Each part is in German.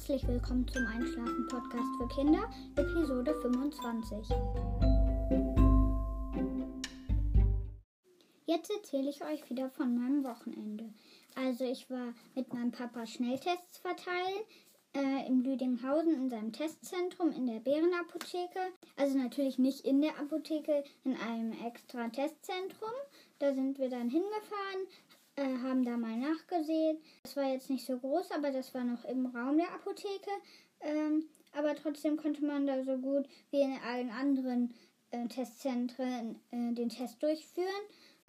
herzlich willkommen zum Einschlafen Podcast für Kinder, Episode 25. Jetzt erzähle ich euch wieder von meinem Wochenende. Also ich war mit meinem Papa Schnelltests verteilen äh, in Lüdinghausen in seinem Testzentrum in der Bärenapotheke. Also natürlich nicht in der Apotheke, in einem extra Testzentrum. Da sind wir dann hingefahren, äh, haben da mal nachgesehen. Das war jetzt nicht so groß, aber das war noch im Raum der Apotheke. Ähm, aber trotzdem konnte man da so gut wie in allen anderen äh, Testzentren äh, den Test durchführen.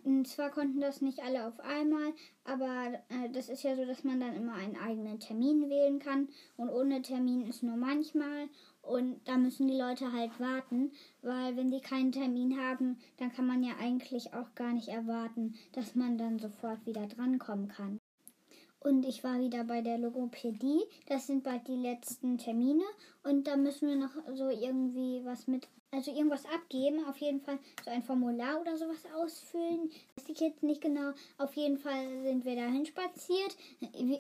Und zwar konnten das nicht alle auf einmal, aber äh, das ist ja so, dass man dann immer einen eigenen Termin wählen kann. Und ohne Termin ist nur manchmal. Und da müssen die Leute halt warten, weil wenn die keinen Termin haben, dann kann man ja eigentlich auch gar nicht erwarten, dass man dann sofort wieder drankommen kann. Und ich war wieder bei der Logopädie. Das sind bald die letzten Termine. Und da müssen wir noch so irgendwie was mit also irgendwas abgeben, auf jeden Fall so ein Formular oder sowas ausfüllen. Weiß ich jetzt nicht genau. Auf jeden Fall sind wir dahin spaziert.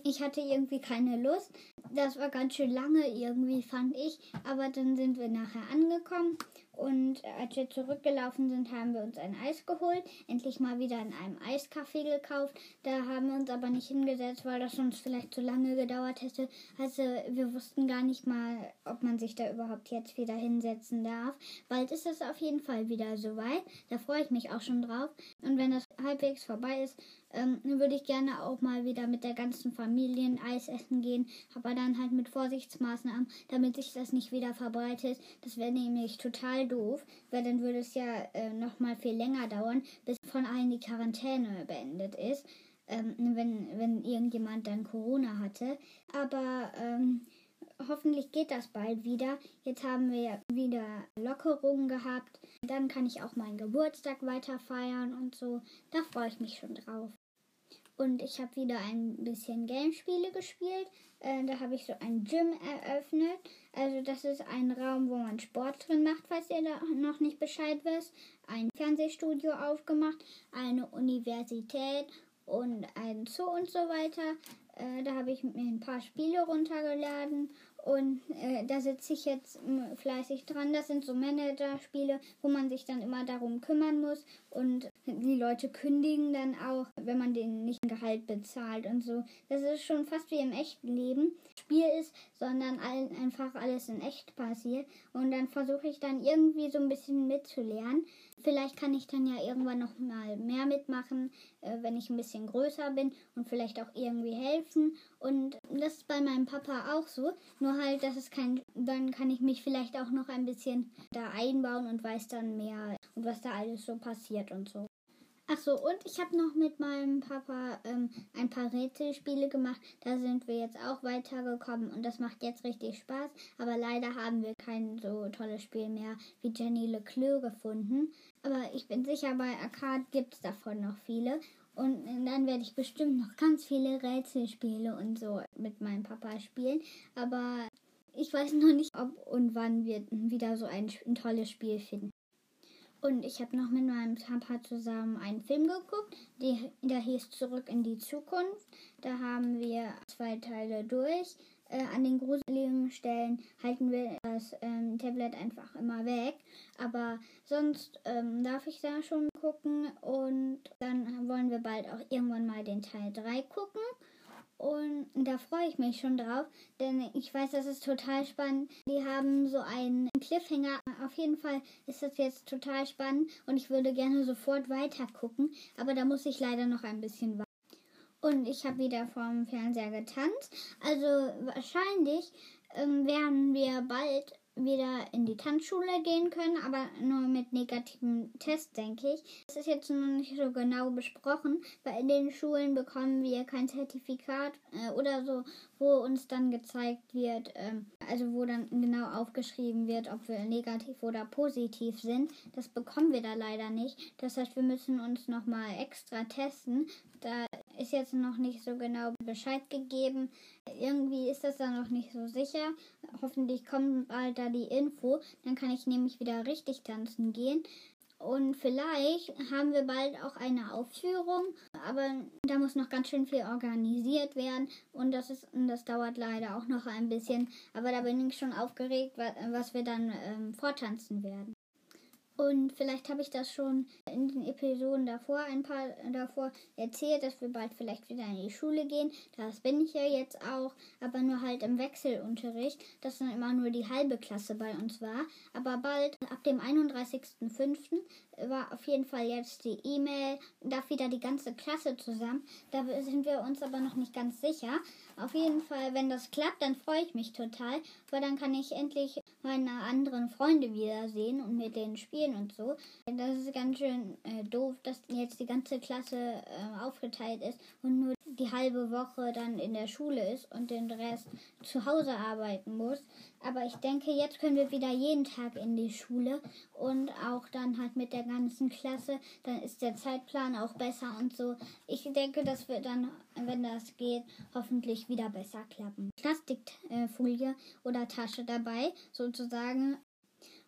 Ich hatte irgendwie keine Lust. Das war ganz schön lange irgendwie, fand ich. Aber dann sind wir nachher angekommen. Und als wir zurückgelaufen sind, haben wir uns ein Eis geholt. Endlich mal wieder in einem Eiscafé gekauft. Da haben wir uns aber nicht hingesetzt, weil das uns vielleicht zu lange gedauert hätte. Also wir wussten gar nicht mal, ob man sich da überhaupt jetzt wieder hinsetzen darf. Bald ist es auf jeden Fall wieder soweit. Da freue ich mich auch schon drauf. Und wenn das halbwegs vorbei ist, ähm, würde ich gerne auch mal wieder mit der ganzen Familie ein Eis essen gehen, aber dann halt mit Vorsichtsmaßnahmen, damit sich das nicht wieder verbreitet. Das wäre nämlich total doof, weil dann würde es ja äh, noch mal viel länger dauern, bis von allen die Quarantäne beendet ist. Ähm, wenn, wenn irgendjemand dann Corona hatte. Aber ähm, hoffentlich geht das bald wieder. Jetzt haben wir wieder Lockerungen gehabt. Dann kann ich auch meinen Geburtstag weiter feiern und so. Da freue ich mich schon drauf. Und ich habe wieder ein bisschen Gamespiele gespielt. Äh, da habe ich so ein Gym eröffnet. Also das ist ein Raum, wo man Sport drin macht, falls ihr da noch nicht Bescheid wisst. Ein Fernsehstudio aufgemacht, eine Universität und ein Zoo und so weiter. Äh, da habe ich mir ein paar Spiele runtergeladen und äh, da sitze ich jetzt fleißig dran. Das sind so Managerspiele, wo man sich dann immer darum kümmern muss. Und die Leute kündigen dann auch, wenn man denen nicht ein Gehalt bezahlt und so. Das ist schon fast wie im echten Leben. Spiel ist, sondern einfach alles in echt passiert. Und dann versuche ich dann irgendwie so ein bisschen mitzulernen. Vielleicht kann ich dann ja irgendwann noch mal mehr mitmachen, äh, wenn ich ein bisschen größer bin und vielleicht auch irgendwie helfen. Und das ist bei meinem Papa auch so. Nur halt, das ist kein, dann kann ich mich vielleicht auch noch ein bisschen da einbauen und weiß dann mehr und was da alles so passiert und so. Ach so, und ich habe noch mit meinem Papa ähm, ein paar Rätselspiele gemacht. Da sind wir jetzt auch weitergekommen und das macht jetzt richtig Spaß. Aber leider haben wir kein so tolles Spiel mehr wie Jenny Leclerc gefunden. Aber ich bin sicher, bei Arcade gibt es davon noch viele. Und dann werde ich bestimmt noch ganz viele Rätselspiele und so mit meinem Papa spielen. Aber ich weiß noch nicht, ob und wann wir wieder so ein, ein tolles Spiel finden. Und ich habe noch mit meinem Papa zusammen einen Film geguckt, die, der hieß Zurück in die Zukunft. Da haben wir zwei Teile durch. Äh, an den gruseligen Stellen halten wir das ähm, Tablet einfach immer weg. Aber sonst ähm, darf ich da schon gucken. Und dann wollen wir bald auch irgendwann mal den Teil 3 gucken. Und da freue ich mich schon drauf, denn ich weiß, das ist total spannend. Die haben so einen Cliffhanger. Auf jeden Fall ist das jetzt total spannend und ich würde gerne sofort weiter gucken, aber da muss ich leider noch ein bisschen warten. Und ich habe wieder vorm Fernseher getanzt. Also wahrscheinlich ähm, werden wir bald wieder in die Tanzschule gehen können, aber nur mit negativen Tests, denke ich. Das ist jetzt noch nicht so genau besprochen, weil in den Schulen bekommen wir kein Zertifikat äh, oder so, wo uns dann gezeigt wird, ähm, also wo dann genau aufgeschrieben wird, ob wir negativ oder positiv sind. Das bekommen wir da leider nicht. Das heißt, wir müssen uns nochmal extra testen. Da ist jetzt noch nicht so genau Bescheid gegeben. Irgendwie ist das da noch nicht so sicher. Hoffentlich kommt bald da die Info. Dann kann ich nämlich wieder richtig tanzen gehen. Und vielleicht haben wir bald auch eine Aufführung, aber da muss noch ganz schön viel organisiert werden und das ist das dauert leider auch noch ein bisschen. Aber da bin ich schon aufgeregt, was wir dann ähm, vortanzen werden. Und vielleicht habe ich das schon in den Episoden davor, ein paar davor erzählt, dass wir bald vielleicht wieder in die Schule gehen. Das bin ich ja jetzt auch, aber nur halt im Wechselunterricht, dass dann immer nur die halbe Klasse bei uns war. Aber bald, ab dem 31.05., war auf jeden Fall jetzt die E-Mail, darf wieder die ganze Klasse zusammen. Da sind wir uns aber noch nicht ganz sicher. Auf jeden Fall, wenn das klappt, dann freue ich mich total, weil dann kann ich endlich meine anderen Freunde wiedersehen und mit denen spielen und so. Das ist ganz schön äh, doof, dass jetzt die ganze Klasse äh, aufgeteilt ist und nur die halbe Woche dann in der Schule ist und den Rest zu Hause arbeiten muss. Aber ich denke, jetzt können wir wieder jeden Tag in die Schule und auch dann halt mit der ganzen Klasse. Dann ist der Zeitplan auch besser und so. Ich denke, dass wir dann, wenn das geht, hoffentlich wieder besser klappen. Plastikfolie oder Tasche dabei, sozusagen.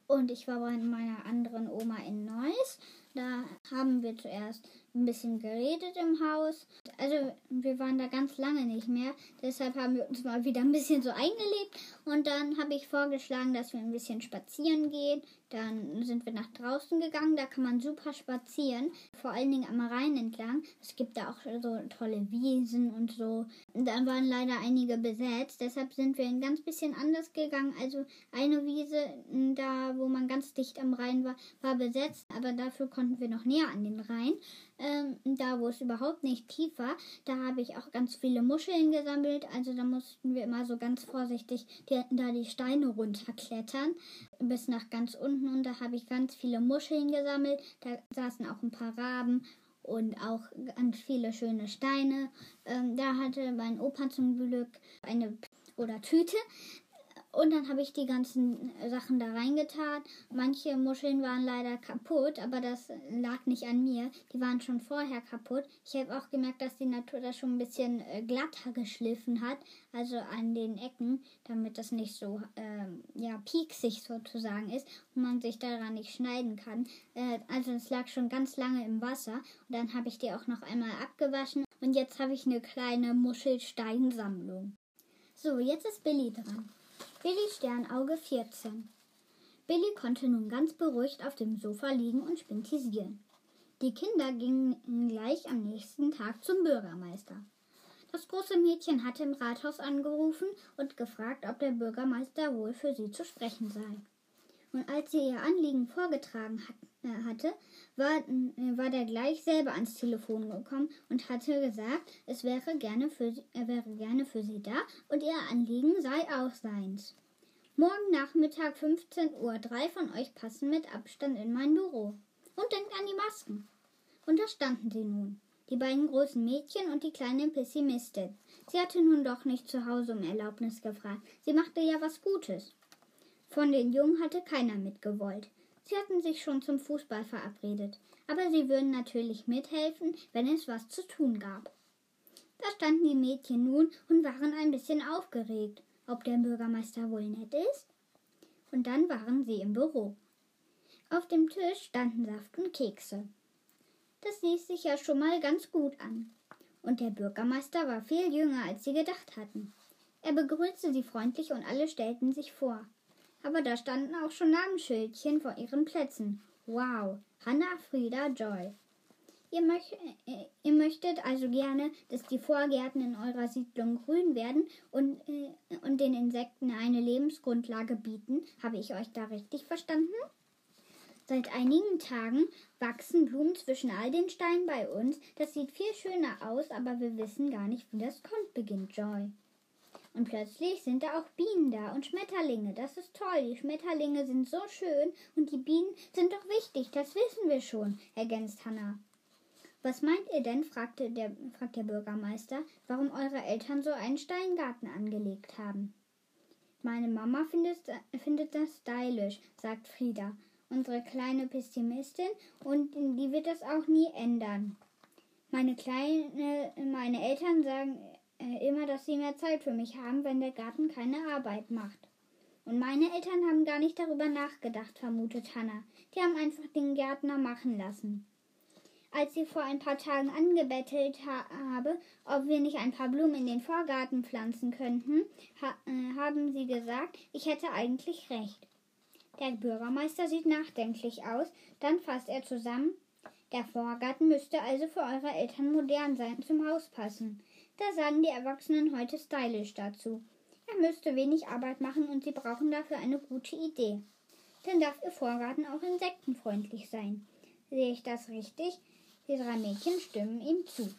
Und ich war bei meiner anderen Oma in Neuss. Da haben wir zuerst ein bisschen geredet im Haus. Also wir waren da ganz lange nicht mehr. Deshalb haben wir uns mal wieder ein bisschen so eingelebt. Und dann habe ich vorgeschlagen, dass wir ein bisschen spazieren gehen. Dann sind wir nach draußen gegangen. Da kann man super spazieren. Vor allen Dingen am Rhein entlang. Es gibt da auch so tolle Wiesen und so. Dann waren leider einige besetzt. Deshalb sind wir ein ganz bisschen anders gegangen. Also eine Wiese, da wo man ganz dicht am Rhein war, war besetzt. Aber dafür konnten wir noch näher an den Rhein ähm, da wo es überhaupt nicht tief war, da habe ich auch ganz viele Muscheln gesammelt. Also da mussten wir immer so ganz vorsichtig die, da die Steine runterklettern bis nach ganz unten. Und da habe ich ganz viele Muscheln gesammelt. Da saßen auch ein paar Raben und auch ganz viele schöne Steine. Ähm, da hatte mein Opa zum Glück eine oder Tüte. Und dann habe ich die ganzen Sachen da reingetan. Manche Muscheln waren leider kaputt, aber das lag nicht an mir. Die waren schon vorher kaputt. Ich habe auch gemerkt, dass die Natur da schon ein bisschen äh, glatter geschliffen hat, also an den Ecken, damit das nicht so ähm, ja, pieksig sozusagen ist und man sich daran nicht schneiden kann. Äh, also es lag schon ganz lange im Wasser. Und dann habe ich die auch noch einmal abgewaschen. Und jetzt habe ich eine kleine Muschelsteinsammlung. So, jetzt ist Billy dran. Billy Sternauge 14. Billy konnte nun ganz beruhigt auf dem Sofa liegen und spintisieren. Die Kinder gingen gleich am nächsten Tag zum Bürgermeister. Das große Mädchen hatte im Rathaus angerufen und gefragt, ob der Bürgermeister wohl für sie zu sprechen sei. Und als sie ihr Anliegen vorgetragen hat, äh, hatte, war, äh, war der gleich selber ans Telefon gekommen und hatte gesagt, es wäre gerne für er wäre gerne für sie da und ihr Anliegen sei auch seins. Morgen Nachmittag 15 Uhr, drei von euch passen mit Abstand in mein Büro. Und denkt an die Masken. Und da standen sie nun, die beiden großen Mädchen und die kleine Pessimistin. Sie hatte nun doch nicht zu Hause um Erlaubnis gefragt. Sie machte ja was Gutes. Von den Jungen hatte keiner mitgewollt. Sie hatten sich schon zum Fußball verabredet, aber sie würden natürlich mithelfen, wenn es was zu tun gab. Da standen die Mädchen nun und waren ein bisschen aufgeregt, ob der Bürgermeister wohl nett ist. Und dann waren sie im Büro. Auf dem Tisch standen Saft und Kekse. Das ließ sich ja schon mal ganz gut an. Und der Bürgermeister war viel jünger, als sie gedacht hatten. Er begrüßte sie freundlich und alle stellten sich vor aber da standen auch schon Namensschildchen vor ihren Plätzen. Wow, Hannah, Frieda, Joy. Ihr, möch, äh, ihr, möchtet also gerne, dass die Vorgärten in eurer Siedlung grün werden und, äh, und den Insekten eine Lebensgrundlage bieten. Habe ich euch da richtig verstanden? Seit einigen Tagen wachsen Blumen zwischen all den Steinen bei uns. Das sieht viel schöner aus, aber wir wissen gar nicht, wie das kommt, beginnt Joy. Und plötzlich sind da auch Bienen da und Schmetterlinge. Das ist toll. Die Schmetterlinge sind so schön und die Bienen sind doch wichtig. Das wissen wir schon, ergänzt Hannah. Was meint ihr denn? fragte der, fragt der Bürgermeister, warum eure Eltern so einen Steingarten angelegt haben. Meine Mama findet, findet das stylisch, sagt Frieda, unsere kleine Pessimistin, und die wird das auch nie ändern. Meine kleine, meine Eltern sagen äh, immer, dass sie mehr Zeit für mich haben, wenn der Garten keine Arbeit macht. Und meine Eltern haben gar nicht darüber nachgedacht, vermutet Hannah. Die haben einfach den Gärtner machen lassen. Als sie vor ein paar Tagen angebettelt ha habe, ob wir nicht ein paar Blumen in den Vorgarten pflanzen könnten, ha äh, haben sie gesagt, ich hätte eigentlich recht. Der Bürgermeister sieht nachdenklich aus, dann fasst er zusammen. Der Vorgarten müsste also für eure Eltern modern sein, zum Haus passen. Da sagen die Erwachsenen heute stylisch dazu. Er müsste wenig Arbeit machen und sie brauchen dafür eine gute Idee. Dann darf ihr Vorgarten auch insektenfreundlich sein. Sehe ich das richtig? Die drei Mädchen stimmen ihm zu.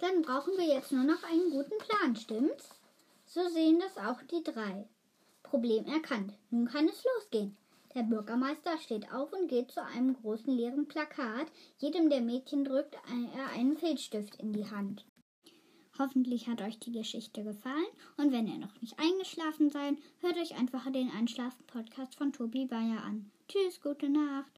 Dann brauchen wir jetzt nur noch einen guten Plan, stimmt's? So sehen das auch die drei. Problem erkannt. Nun kann es losgehen. Der Bürgermeister steht auf und geht zu einem großen leeren Plakat. Jedem der Mädchen drückt er einen Filzstift in die Hand. Hoffentlich hat euch die Geschichte gefallen und wenn ihr noch nicht eingeschlafen seid, hört euch einfach den Einschlafen-Podcast von Tobi Bayer an. Tschüss, gute Nacht.